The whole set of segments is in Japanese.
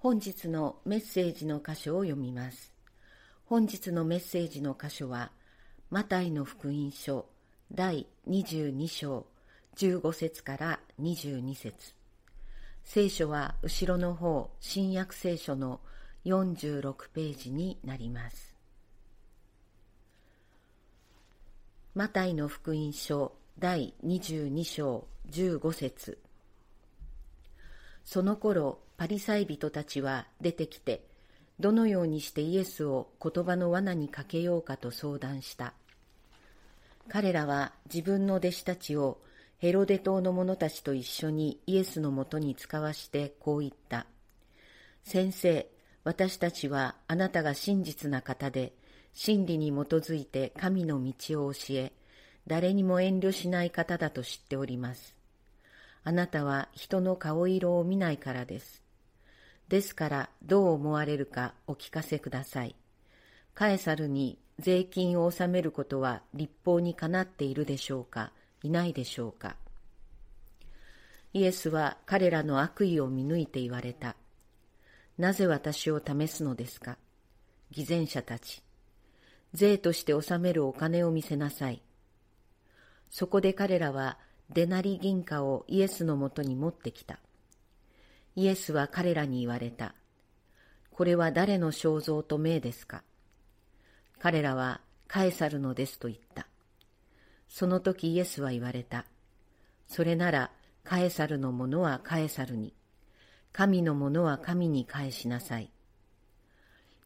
本日のメッセージの箇所を読みます。本日のメッセージの箇所は、マタイの福音書第22章15節から22節聖書は後ろの方、新約聖書の46ページになります。マタイの福音書第22章15節その頃、パリサイ人たちは出てきて、どのようにしてイエスを言葉の罠にかけようかと相談した。彼らは自分の弟子たちをヘロデ島の者たちと一緒にイエスのもとに使わしてこう言った。先生、私たちはあなたが真実な方で、真理に基づいて神の道を教え、誰にも遠慮しない方だと知っております。あなたは人の顔色を見ないからです。ですからどう思われるかお聞かせください。カエサルに税金を納めることは立法にかなっているでしょうか？いないでしょうか？イエスは彼らの悪意を見抜いて言われた。なぜ私を試すのですか？偽善者たち。税として納めるお金を見せなさい。そこで彼らはデナリ銀貨をイエスのもとに持ってきた。イエスは彼らに言われた。これは誰の肖像と命ですか？彼らはカエサルのですと言った。その時イエスは言われた。それならカエサルのものはカエサルに、神のものは神に返しなさい。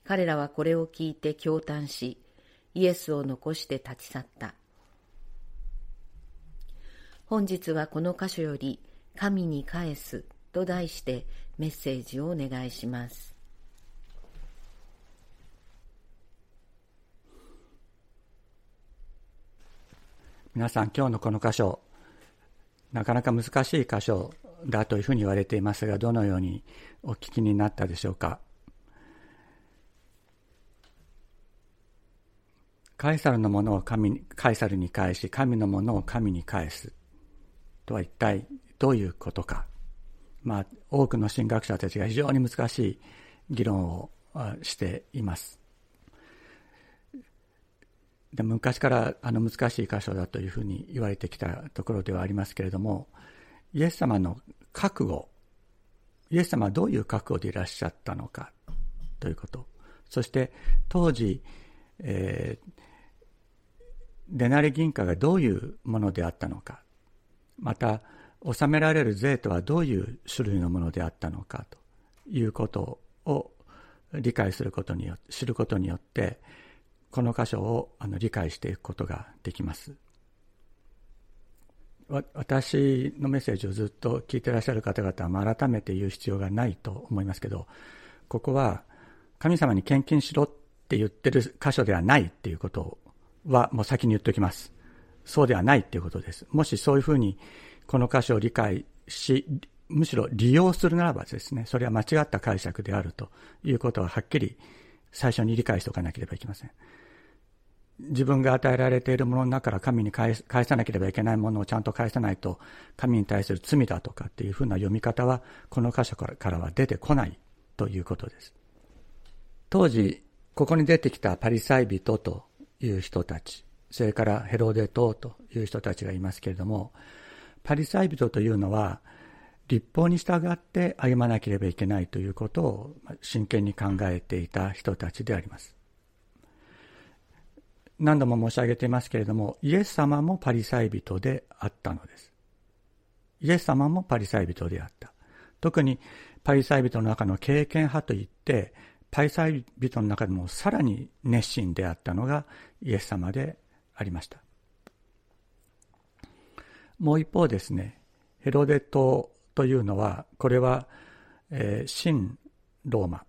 彼らはこれを聞いて驚嘆し、イエスを残して立ち去った。本日はこの箇所より神に返すと題してメッセージをお願いします。皆さん今日のこの箇所なかなか難しい箇所だというふうに言われていますがどのようにお聞きになったでしょうか？カエサルのものを神カエサルに返し神のものを神に返すとは一体どういうことか。まあ、多くの神学者たちが非常に難しい議論をしています。で昔からあの難しい箇所だというふうに言われてきたところではありますけれどもイエス様の覚悟イエス様はどういう覚悟でいらっしゃったのかということ。そして当時、えー、デナリ銀貨がどういうものであったのか。また納められる税とはどういう種類のものであったのかということを理解することによって知ることによってこの箇所をあの理解していくことができます。私のメッセージをずっと聞いてらっしゃる方々は改めて言う必要がないと思いますけどここは神様に献金しろって言ってる箇所ではないっていうことはもう先に言っておきます。そうではないっていうことですもしそういうふうにこの箇所を理解し、むしろ利用するならばですね、それは間違った解釈であるということははっきり最初に理解しておかなければいけません。自分が与えられているものの中から神に返さなければいけないものをちゃんと返さないと神に対する罪だとかっていうふうな読み方はこの箇所からは出てこないということです。当時、ここに出てきたパリサイ人という人たち、それからヘロデ島という人たちがいますけれども、パリサイ人というのは立法に従って歩まなければいけないということを真剣に考えていた人たちであります。何度も申し上げていますけれども、イエス様もパリサイ人であったのです。イエス様もパリサイ人であった。特にパリサイ人の中の経験派といって、パリサイ人の中でもさらに熱心であったのがイエス様でありました。もう一方ですね、ヘロデ島というのは、これは、えー、新ローマ。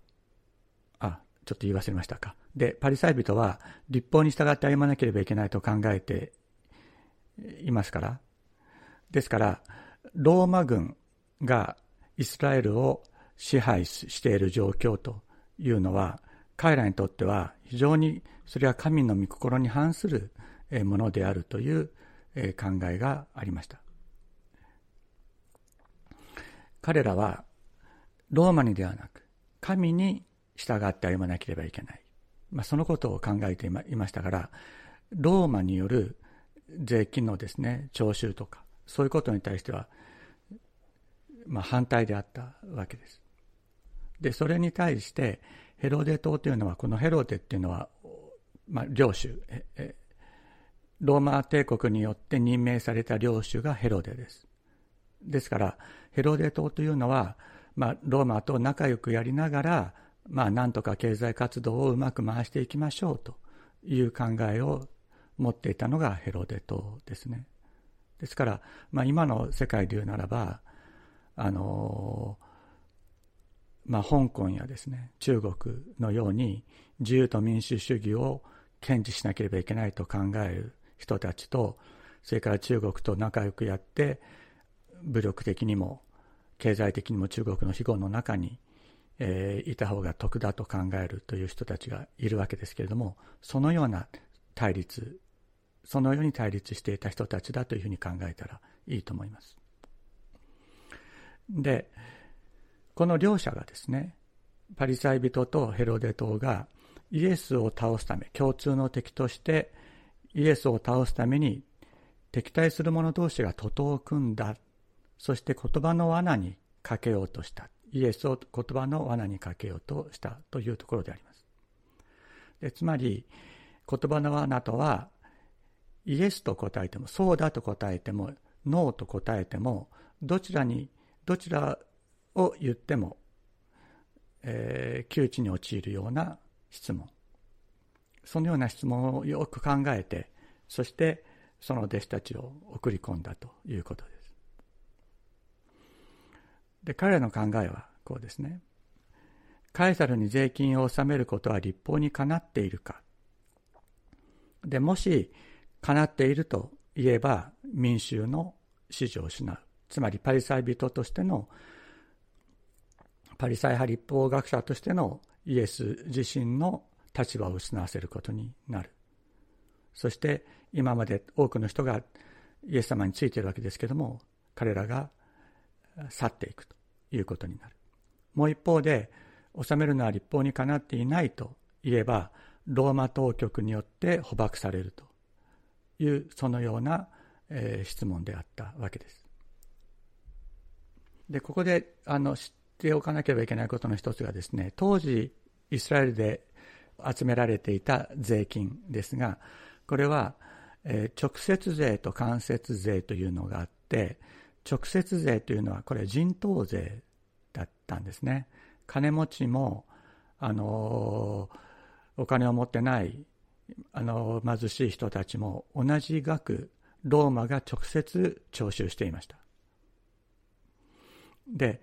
あ、ちょっと言い忘れましたか。で、パリサイ人は立法に従って歩まなければいけないと考えていますから。ですから、ローマ軍がイスラエルを支配している状況というのは、彼らにとっては非常にそれは神の御心に反するものであるという考えがありました彼らはローマにではなく神に従って歩まなければいけない。まあ、そのことを考えていましたから、ローマによる税金のですね、徴収とか、そういうことに対しては、まあ、反対であったわけです。で、それに対して、ヘロデ島というのは、このヘロデっていうのは、まあ、領主、ローマ帝国によって任命された領主がヘロデです。ですから、ヘロデ島というのは、まあ、ローマと仲良くやりながら、まあ、なんとか経済活動をうまく回していきましょうという考えを持っていたのがヘロデ島ですね。ですから、まあ、今の世界で言うならば、あのまあ、香港やですね、中国のように自由と民主主義を堅持しなければいけないと考える人たちと、それから中国と仲良くやって、武力的にも経済的にも中国の庇護の中に、えー、いた方が得だと考えるという人たちがいるわけですけれども、そのような対立、そのように対立していた人たちだというふうに考えたらいいと思います。で、この両者がですね、パリサイ人とヘロデ島がイエスを倒すため、共通の敵としてイエスを倒すために敵対する者同士が徒党を組んだ。そして言葉の罠にかけようとした。イエスを言葉の罠にかけようとしたというところであります。でつまり、言葉の罠とは、イエスと答えても、そうだと答えても、ノーと答えても、どちらに、どちらを言っても、えー、窮地に陥るような質問。そのような質問をよく考えて、そしてその弟子たちを送り込んだということです。で、彼らの考えはこうですね。カエサルに税金を納めることは立法にかなっているか。で、もし、かなっていると言えば、民衆の支持を失う。つまり、パリサイ人としての、パリサイ派立法学者としてのイエス自身の立場を失わせることになる。そして今まで多くの人がイエス様についているわけですけども、彼らが去っていくということになる。もう一方で、治めるのは立法にかなっていないと言えば、ローマ当局によって捕獲されるという、そのような、えー、質問であったわけです。で、ここであの知っておかなければいけないことの一つがですね、当時イスラエルで集められていた税金ですが、これは、えー、直接税と間接税というのがあって、直接税というのはこれ人頭税だったんですね。金持ちも、あのー、お金を持ってない、あのー、貧しい人たちも同じ額、ローマが直接徴収していました。で、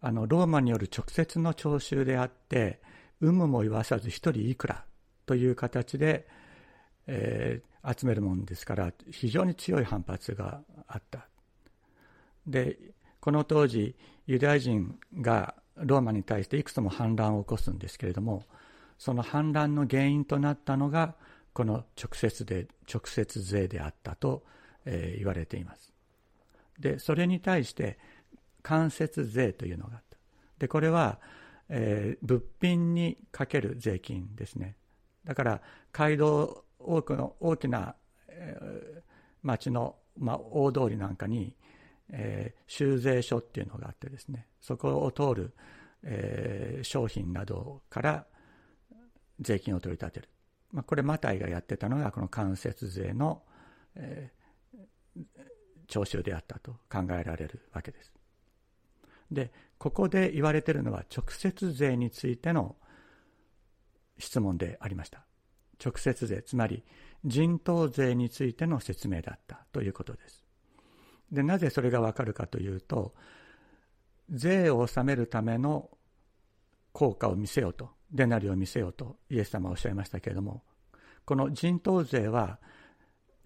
あの、ローマによる直接の徴収であって、有無も言わさず一人いくらという形で、えー、集めるもんですから非常に強い反発があった。でこの当時ユダヤ人がローマに対していくつも反乱を起こすんですけれどもその反乱の原因となったのがこの直接で直接税であったと、えー、言われています。でそれに対して間接税というのがあった。でこれはえー、物品にかける税金ですね。だから、街道、多くの大きな、えー、町の、まあ、大通りなんかに、えー、修税所っていうのがあってですね、そこを通る、えー、商品などから税金を取り立てる。まあ、これ、マタイがやってたのが、この間接税の、えー、徴収であったと考えられるわけです。で、ここで言われているのは直接税についての質問でありました。直接税、つまり人頭税についての説明だったということです。で、なぜそれがわかるかというと、税を納めるための効果を見せようと、デナリを見せようとイエス様はおっしゃいましたけれども、この人頭税は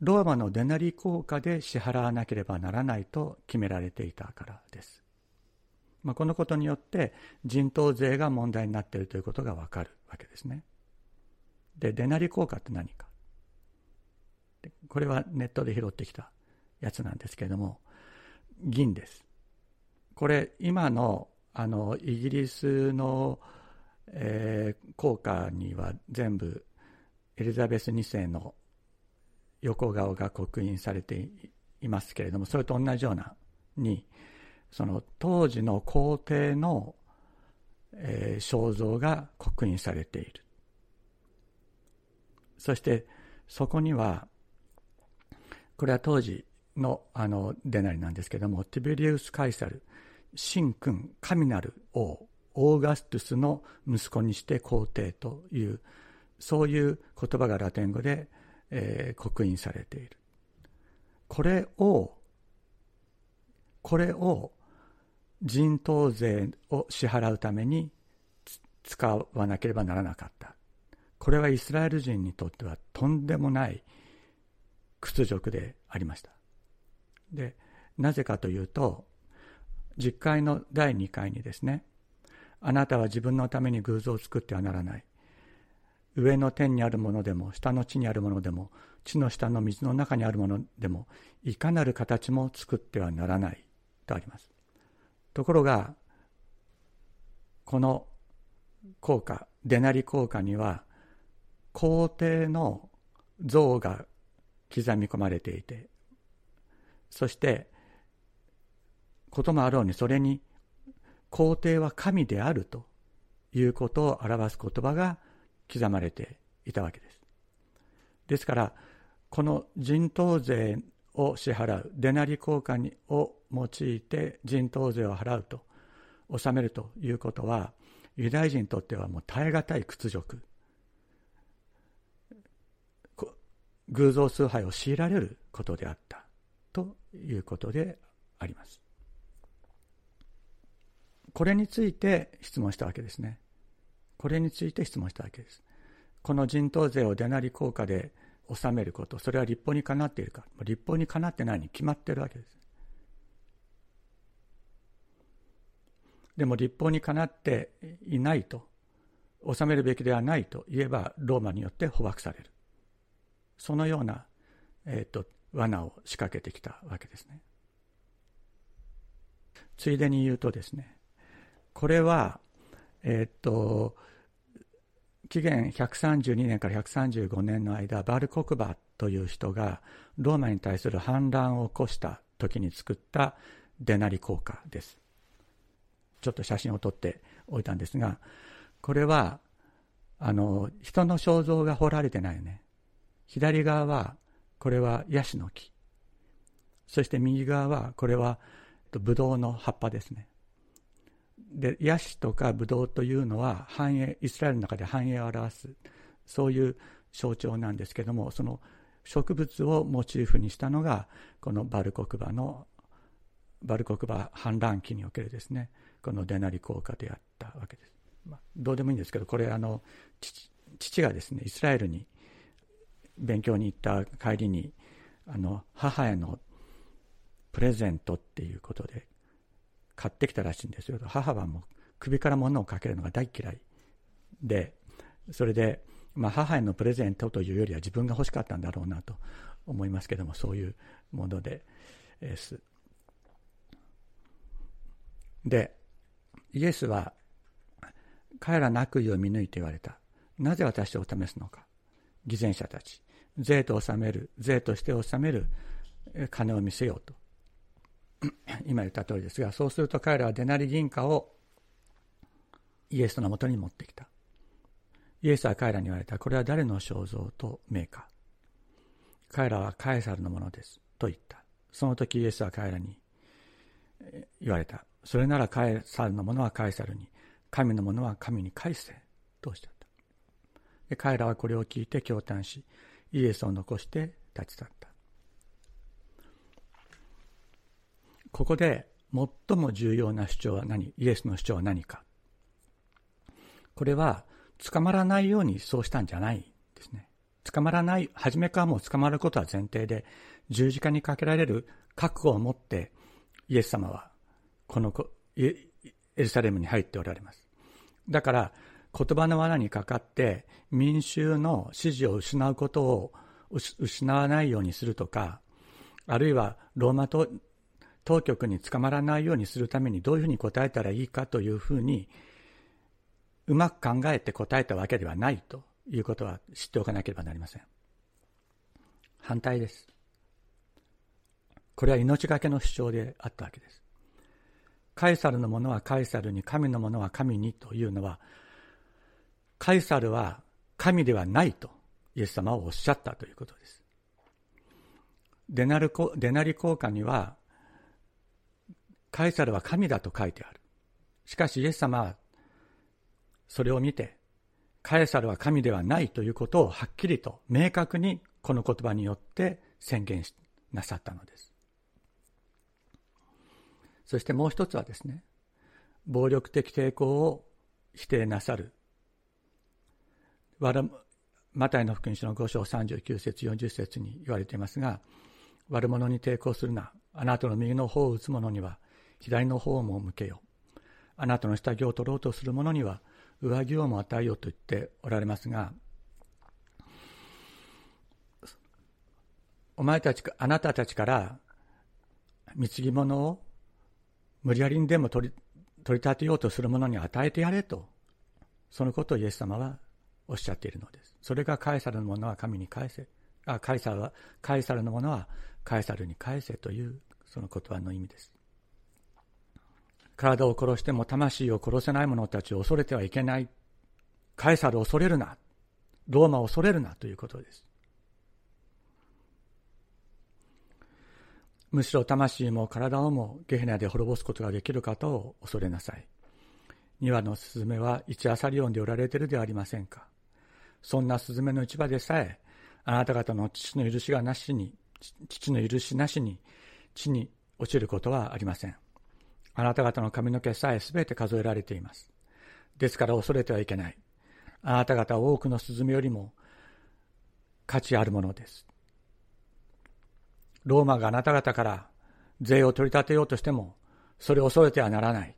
ローマのデナリ効果で支払わなければならないと決められていたからです。まあ、このことによって人頭税が問題になっているということがわかるわけですね。で、デナリ効果って何か。これはネットで拾ってきたやつなんですけれども、銀です。これ、今の、あの、イギリスの、えー、効果には全部エリザベス2世の横顔が刻印されていますけれども、それと同じようなに、その当時の皇帝の、えー、肖像が刻印されている。そしてそこには、これは当時のあのデナリなんですけども、ティベリウス・カイサル、神君、神なる王、オーガストゥスの息子にして皇帝という、そういう言葉がラテン語で、えー、刻印されている。これを、これを人頭税を支払うために使わなければならなかった。これはイスラエル人にとってはとんでもない屈辱でありました。で、なぜかというと、実会の第2回にですね、あなたは自分のために偶像を作ってはならない。上の天にあるものでも、下の地にあるものでも、地の下の水の中にあるものでも、いかなる形も作ってはならないとあります。ところが、この効果、デナリ効果には、皇帝の像が刻み込まれていて、そして、こともあろうにそれに皇帝は神であるということを表す言葉が刻まれていたわけです。ですから、この人頭税を支払う、デナリ効果を用いて人頭税を払うと、納めるということは、ユダヤ人にとってはもう耐え難い屈辱。偶像崇拝を強いられることであったということであります。これについて質問したわけですね。これについて質問したわけです。この人頭税を出なり効果で納めること、それは立法にかなっているか。立法にかなってないに決まっているわけです。でも立法にかなっていないと、納めるべきではないと言えば、ローマによって捕獲される。そのような、えっ、ー、と、罠を仕掛けてきたわけですね。ついでに言うとですね、これは、えっ、ー、と、紀元132年から135年の間、バルコクバという人がローマに対する反乱を起こした時に作ったデナリ効果です。ちょっと写真を撮っておいたんですが、これは、あの、人の肖像が彫られてないよね。左側は、これはヤシの木。そして右側は、これは、ブドウの葉っぱですね。で、ヤシとかブドウというのは、繁栄、イスラエルの中で繁栄を表す、そういう象徴なんですけども、その植物をモチーフにしたのが、このバルコクバの、バルコクバ反乱期におけるですね、このデナリ効果であったわけです。まあ、どうでもいいんですけど、これあの、父父がですね、イスラエルに勉強に行った帰りに、あの、母へのプレゼントっていうことで買ってきたらしいんですよ。母はもう首から物をかけるのが大嫌いで、それで、まあ母へのプレゼントというよりは自分が欲しかったんだろうなと思いますけども、そういうもので、です。で、イエスは、彼らの悪意を見抜いて言われた。なぜ私を試すのか。偽善者たち。税と納める、税として納める金を見せようと。今言った通りですが、そうすると彼らはデナリ銀貨をイエスのもとに持ってきた。イエスは彼らに言われた。これは誰の肖像と名か。彼らはカエサルのものです。と言った。その時イエスは彼らに言われた。それならカエサルのものはカエサルに、神のものは神に返せ。とおっしゃった。で彼らはこれを聞いて驚嘆し、イエスを残して立ち去った。ここで最も重要な主張は何？イエスの主張は何か？これは捕まらないようにそうしたんじゃないですね。捕まらない、初めからもう捕まることは前提で、十字架にかけられる覚悟を持ってイエス様はこのエルサレムに入っておられます。だから言葉の罠にかかって民衆の支持を失うことを失わないようにするとか、あるいはローマ当局に捕まらないようにするためにどういうふうに答えたらいいかというふうにうまく考えて答えたわけではないということは知っておかなければなりません。反対です。これは命がけの主張であったわけです。カイサルのものはカイサルに、神のものは神にというのは、カイサルは神ではないとイエス様はおっしゃったということです。デナルデナリ交換には、カイサルは神だと書いてある。しかしイエス様はそれを見て、カエサルは神ではないということをはっきりと明確にこの言葉によって宣言なさったのです。そしてもう一つはですね、暴力的抵抗を否定なさる。マタイの福音書の5章39節40節に言われていますが、悪者に抵抗するな。あなたの右の方を打つ者には左の方も向けよ。あなたの下着を取ろうとする者には上着をも与えよと言っておられますが、お前たち、あなたたちから貢ぎ物を無理やりにでも取り取り立てようとする者に与えてやれと、そのことをイエス様はおっしゃっているのです。それがカエサルのものは神に返せ、あカエサルは、カエサルのものはカエサルに返せというその言葉の意味です。体を殺しても魂を殺せない者たちを恐れてはいけない。カエサルを恐れるな。ローマを恐れるなということです。むしろ魂も体をもゲヘナで滅ぼすことができる方を恐れなさい。二羽のスズメは一アサリオンで売られているではありませんか。そんなスズメの市場でさえ、あなた方の父の許しがなしに、父の許しなしに地に落ちることはありません。あなた方の髪の毛さえすべて数えられています。ですから恐れてはいけない。あなた方は多くのスズメよりも価値あるものです。ローマがあなた方から税を取り立てようとしても、それを恐れてはならない。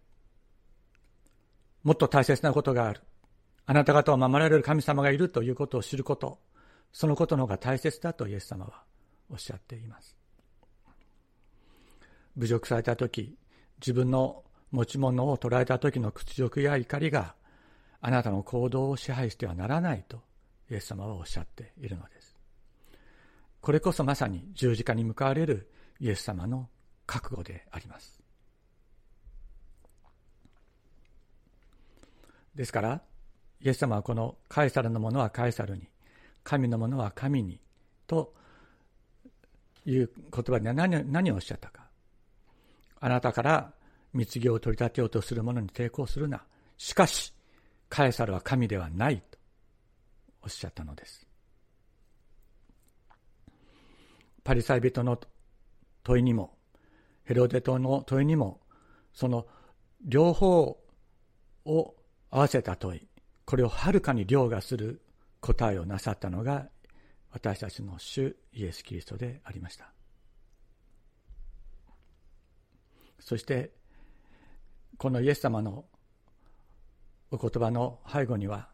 もっと大切なことがある。あなた方を守られる神様がいるということを知ること、そのことの方が大切だとイエス様はおっしゃっています。侮辱された時、自分の持ち物を捉えた時の屈辱や怒りがあなたの行動を支配してはならないとイエス様はおっしゃっているのです。これこそまさに十字架に向かわれるイエス様の覚悟であります。ですから、イエス様はこのカエサルのものはカエサルに、神のものは神にという言葉で何何をおっしゃったか。あなたから貢ぎを取り立てようとする者に抵抗するな。しかし、カエサルは神ではないとおっしゃったのです。パリサイ人の問いにも、ヘロデ島の問いにも、その両方を合わせた問い、これをはるかに凌駕する答えをなさったのが私たちの主イエス・キリストでありました。そしてこのイエス様のお言葉の背後には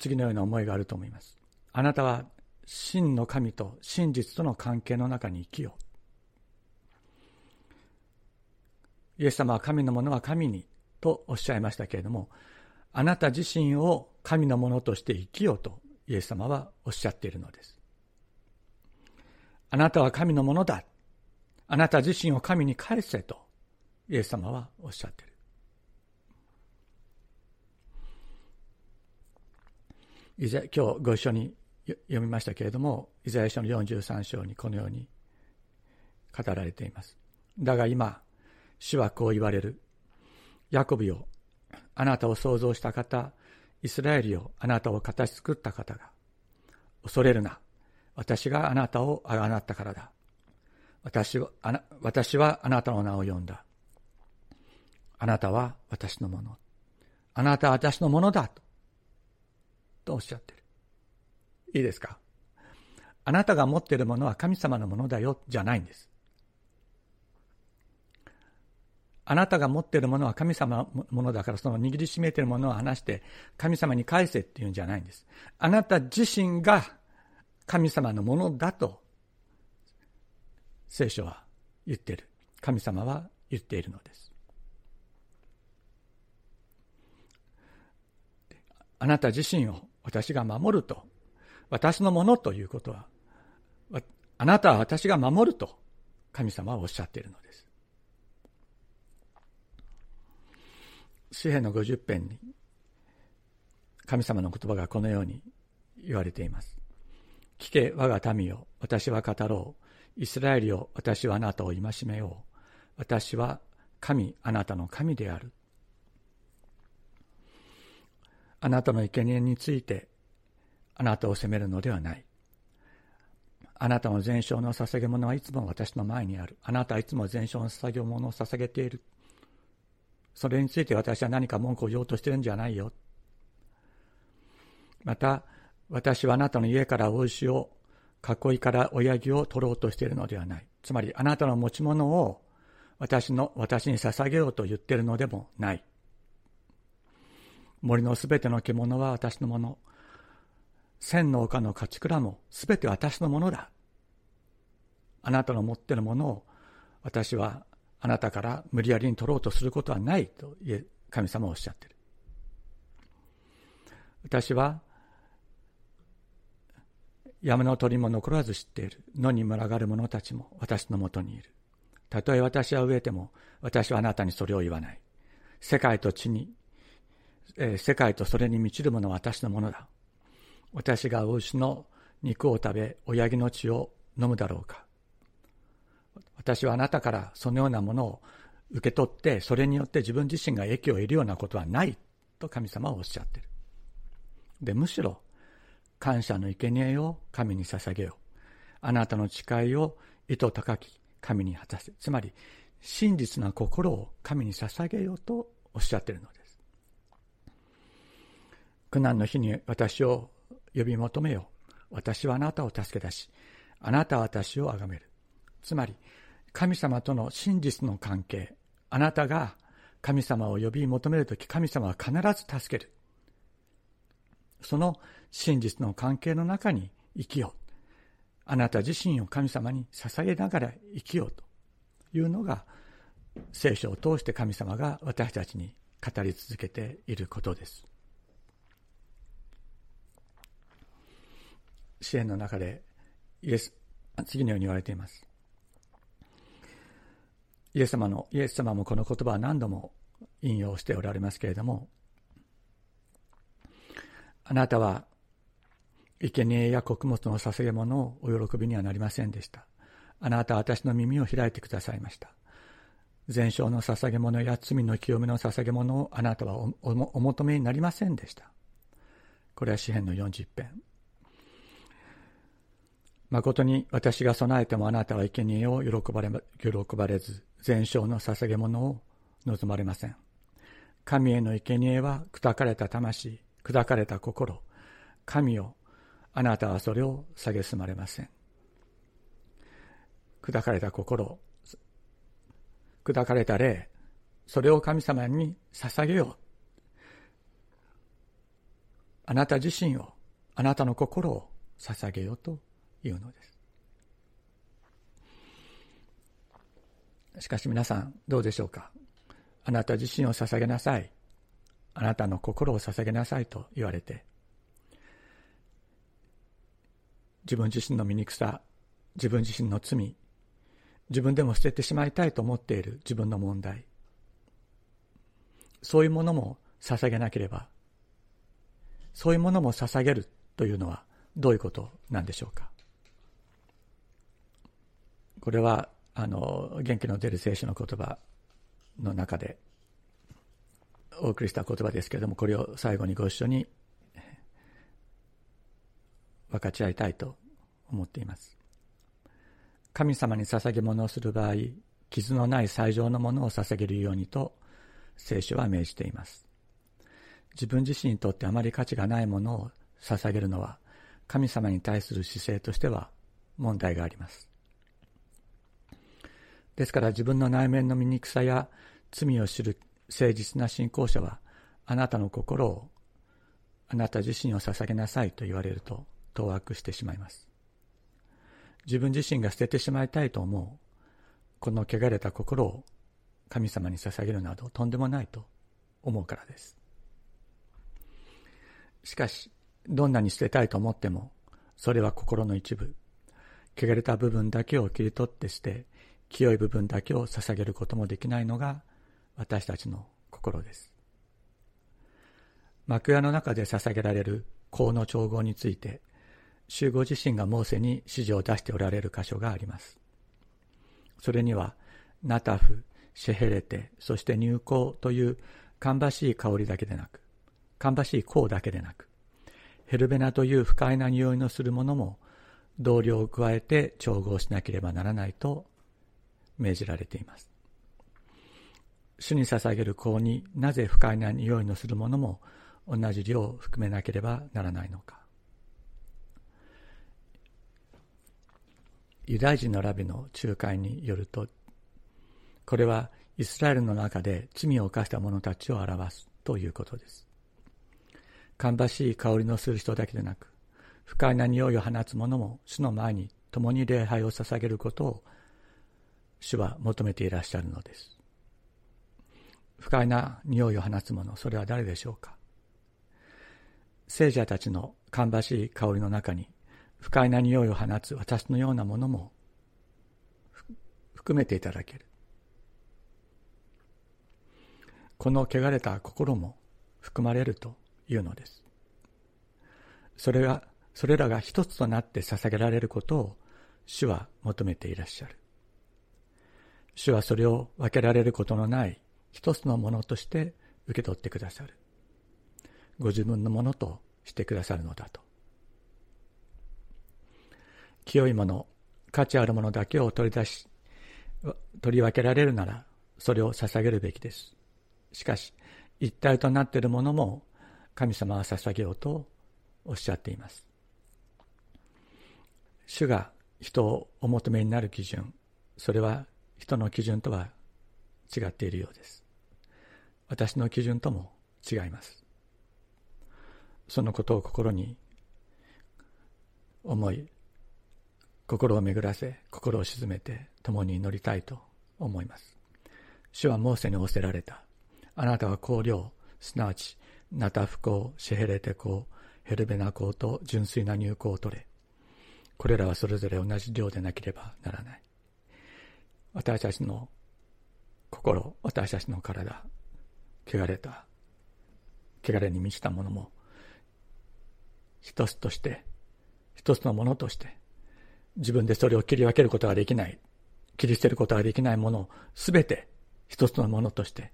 次のような思いがあると思います。あなたは真の神と真実との関係の中に生きよう。イエス様は神のものは神にとおっしゃいましたけれども、あなた自身を神のものとして生きようとイエス様はおっしゃっているのです。あなたは神のものだ。あなた自身を神に返せとイエス様はおっしゃっている。以前今日ご一緒に読みましたけれども、イザヤ書の43章にこのように語られています。だが今、主はこう言われる。ヤコビを、あなたを創造した方、イスラエルよ、あなたを形作った方が、恐れるな。私があなたをあがなったからだ。私はあな私はあなたの名を呼んだ。あなたは私のもの。あなたは私のものだと。とおっしゃってる。いいですか？あなたが持っているものは神様のものだよ、じゃないんです。あなたが持っているものは神様のものだから、その握りしめているものを離して、神様に返せっていうんじゃないんです。あなた自身が神様のものだと、聖書は言っている。神様は言っているのです。あなた自身を私が守ると、私のものということは、あなたは私が守ると神様はおっしゃっているのです。詩篇の50編に神様の言葉がこのように言われています。聞け我が民よ、私は語ろう。イスラエルよ、私はあなたを戒めよう。私は神、あなたの神である。あなたの生贄についてあなたを責めるのではない。あなたの全焼の捧げ物はいつも私の前にある。あなたはいつも全焼の捧げ物を捧げている。それについて私は何か文句を言おうとしてるんじゃないよ。また、私はあなたの家からお牛を、囲いから親木を取ろうとしているのではない。つまり、あなたの持ち物を私の、私に捧げようと言ってるのでもない。森のすべての獣は私のもの。千の丘の勝ち蔵もすべて私のものだ。あなたの持っているものを私はあなたから無理やりに取ろうとすることはないと神様はおっしゃっている。私は山の鳥も残らず知っている野に群がる者たちも私のもとにいる。たとえ私は飢えても私はあなたにそれを言わない。世界と地に、えー、世界とそれに満ちるものは私のものだ。私が牛の肉を食べ、親木の血を飲むだろうか。私はあなたからそのようなものを受け取って、それによって自分自身が益を得るようなことはないと神様はおっしゃってる。で、むしろ、感謝の生贄を神に捧げよう。あなたの誓いを意図高き神に果たせ。つまり、真実な心を神に捧げようとおっしゃってるのです。苦難の日に私を呼び求めよ。私はあなたを助け出し、あなたは私を崇める。つまり、神様との真実の関係、あなたが神様を呼び求めるとき、神様は必ず助ける。その真実の関係の中に生きよう。あなた自身を神様に捧げながら生きようというのが、聖書を通して神様が私たちに語り続けていることです。支援の中でイエス次のように言われています。イエス様のイエス様もこの言葉は何度も引用しておられますけれどもあなたは生贄や穀物の捧げ物をお喜びにはなりませんでした。あなたは私の耳を開いてくださいました。全焼の捧げ物や罪の清めの捧げ物をあなたはお求めになりませんでした。これは詩篇の40編。誠に私が備えてもあなたは生贄を喜ばれ喜ばれず、全焼の捧げ物を望まれません。神への生贄は砕かれた魂、砕かれた心。神を、あなたはそれを蔑まれません。砕かれた心、砕かれた霊、それを神様に捧げよう。あなた自身を、あなたの心を捧げようというのです。しかし皆さんどうでしょうか？あなた自身を捧げなさい。あなたの心を捧げなさいと言われて。自分自身の醜さ自分自身の罪自分でも捨ててしまいたいと思っている自分の問題。そういうものも捧げなければそういうものも捧げるというのはどういうことなんでしょうか？これはあの元気の出る聖書の言葉の中でお送りした言葉ですけれどもこれを最後にご一緒に分かち合いたいと思っています。神様に捧げ物をする場合傷のない最上のものを捧げるようにと聖書は命じています。自分自身にとってあまり価値がないものを捧げるのは神様に対する姿勢としては問題があります。ですから自分の内面の醜さや罪を知る誠実な信仰者はあなたの心をあなた自身を捧げなさいと言われると当惑してしまいます自分自身が捨ててしまいたいと思うこの汚れた心を神様に捧げるなどとんでもないと思うからですしかし、どんなに捨てたいと思っても、それは心の一部。汚れた部分だけを切り取って捨て、清い部分だけを捧げることもできないのが私たちの心です。幕屋の中で捧げられる香の調合について、集合自身がモーセに指示を出しておられる箇所があります。それには、ナタフ、シェヘレテ、そして入香という芳しい香りだけでなく、芳しい香だけでなく、ヘルベナという不快な匂いのするものも同僚を加えて調合しなければならないと命じられています。主に捧げる香になぜ不快な匂いのするものも同じ量を含めなければならないのか。ユダヤ人のラビの仲介によると、これはイスラエルの中で罪を犯した者たちを表すということです。芳しい香りのする人だけでなく、不快な匂いを放つ者も主の前に共に礼拝を捧げることを主は求めていらっしゃるのです。不快な匂いを放つ者、それは誰でしょうか？聖者たちの芳しい香りの中に不快な匂いを放つ私のようなものも含めていただける。この汚れた心も含まれるというのです。それが、それらが一つとなって捧げられることを主は求めていらっしゃる。主はそれを分けられることのない一つのものとして受け取ってくださる。ご自分のものとしてくださるのだと。清いもの、価値あるものだけを取り出し、取り分けられるなら、それを捧げるべきです。しかし、一体となっているものも、神様は捧げようとおっしゃっています。主が人をお求めになる基準、それは人の基準とは違っているようです。私の基準とも違います。そのことを心に思い、心を巡らせ、心を沈めて共に祈りたいと思います。主はモーセに仰せられた。あなたは香料、すなわち、ナタフ香、シェヘレテ香、ヘルベナ香と純粋な入香を取れ。これらはそれぞれ同じ量でなければならない。私たちの心、私たちの体、汚れた、汚れに満ちたものも、一つとして、一つのものとして、自分でそれを切り分けることができない、切り捨てることができないものをすべて一つのものとして、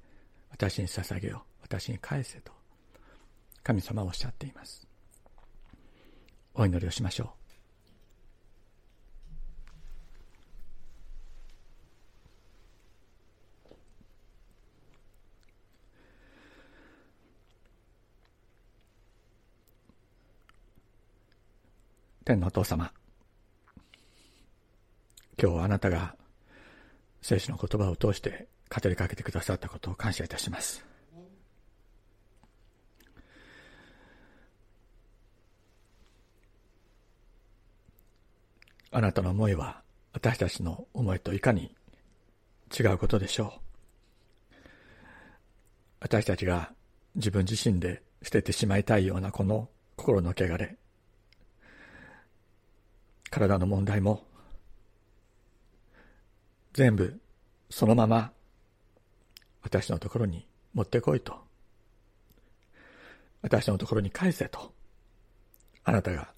私に捧げよう、私に返せと、神様はおっしゃっています。お祈りをしましょう。天のお父様、今日あなたが聖書の言葉を通して語りかけてくださったことを感謝いたします。あなたの思いは私たちの思いといかに違うことでしょう。私たちが自分自身で捨ててしまいたいようなこの心の汚れ、体の問題も、全部そのまま私のところに持ってこいと。私のところに返せと。あなたが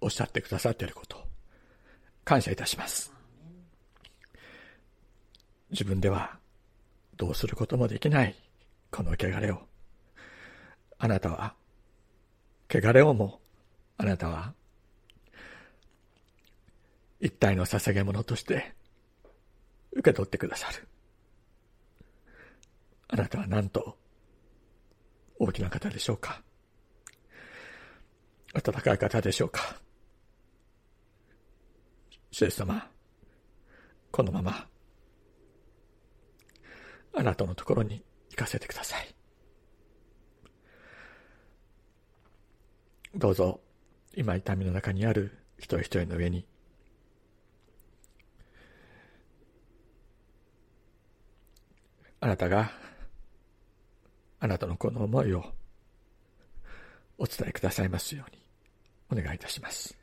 おっしゃってくださっていること感謝いたします。自分ではどうすることもできないこの汚れを。あなたは、汚れをもあなたは一体の捧げ物として受け取ってくださる。あなたはなんと大きな方でしょうか？温かい方でしょうか？主様、このままあなたのところに行かせてください。どうぞ今痛みの中にある一人一人の上にあなたが、あなたのこの思いをお伝えくださいますようにお願いいたします。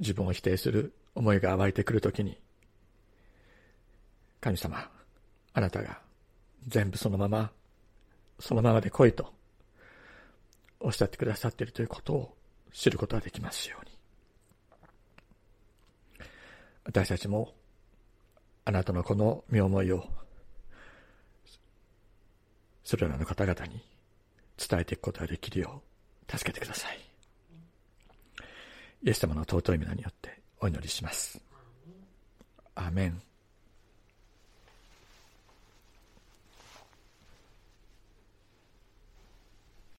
自分を否定する思いが湧いてくるときに、神様、あなたが全部そのまま、そのままで来いとおっしゃってくださっているということを知ることができますように。私たちもあなたのこの身思いをそれらの方々に伝えていくことができるよう助けてください。イエス様の尊い皆によってお祈りします。アーメン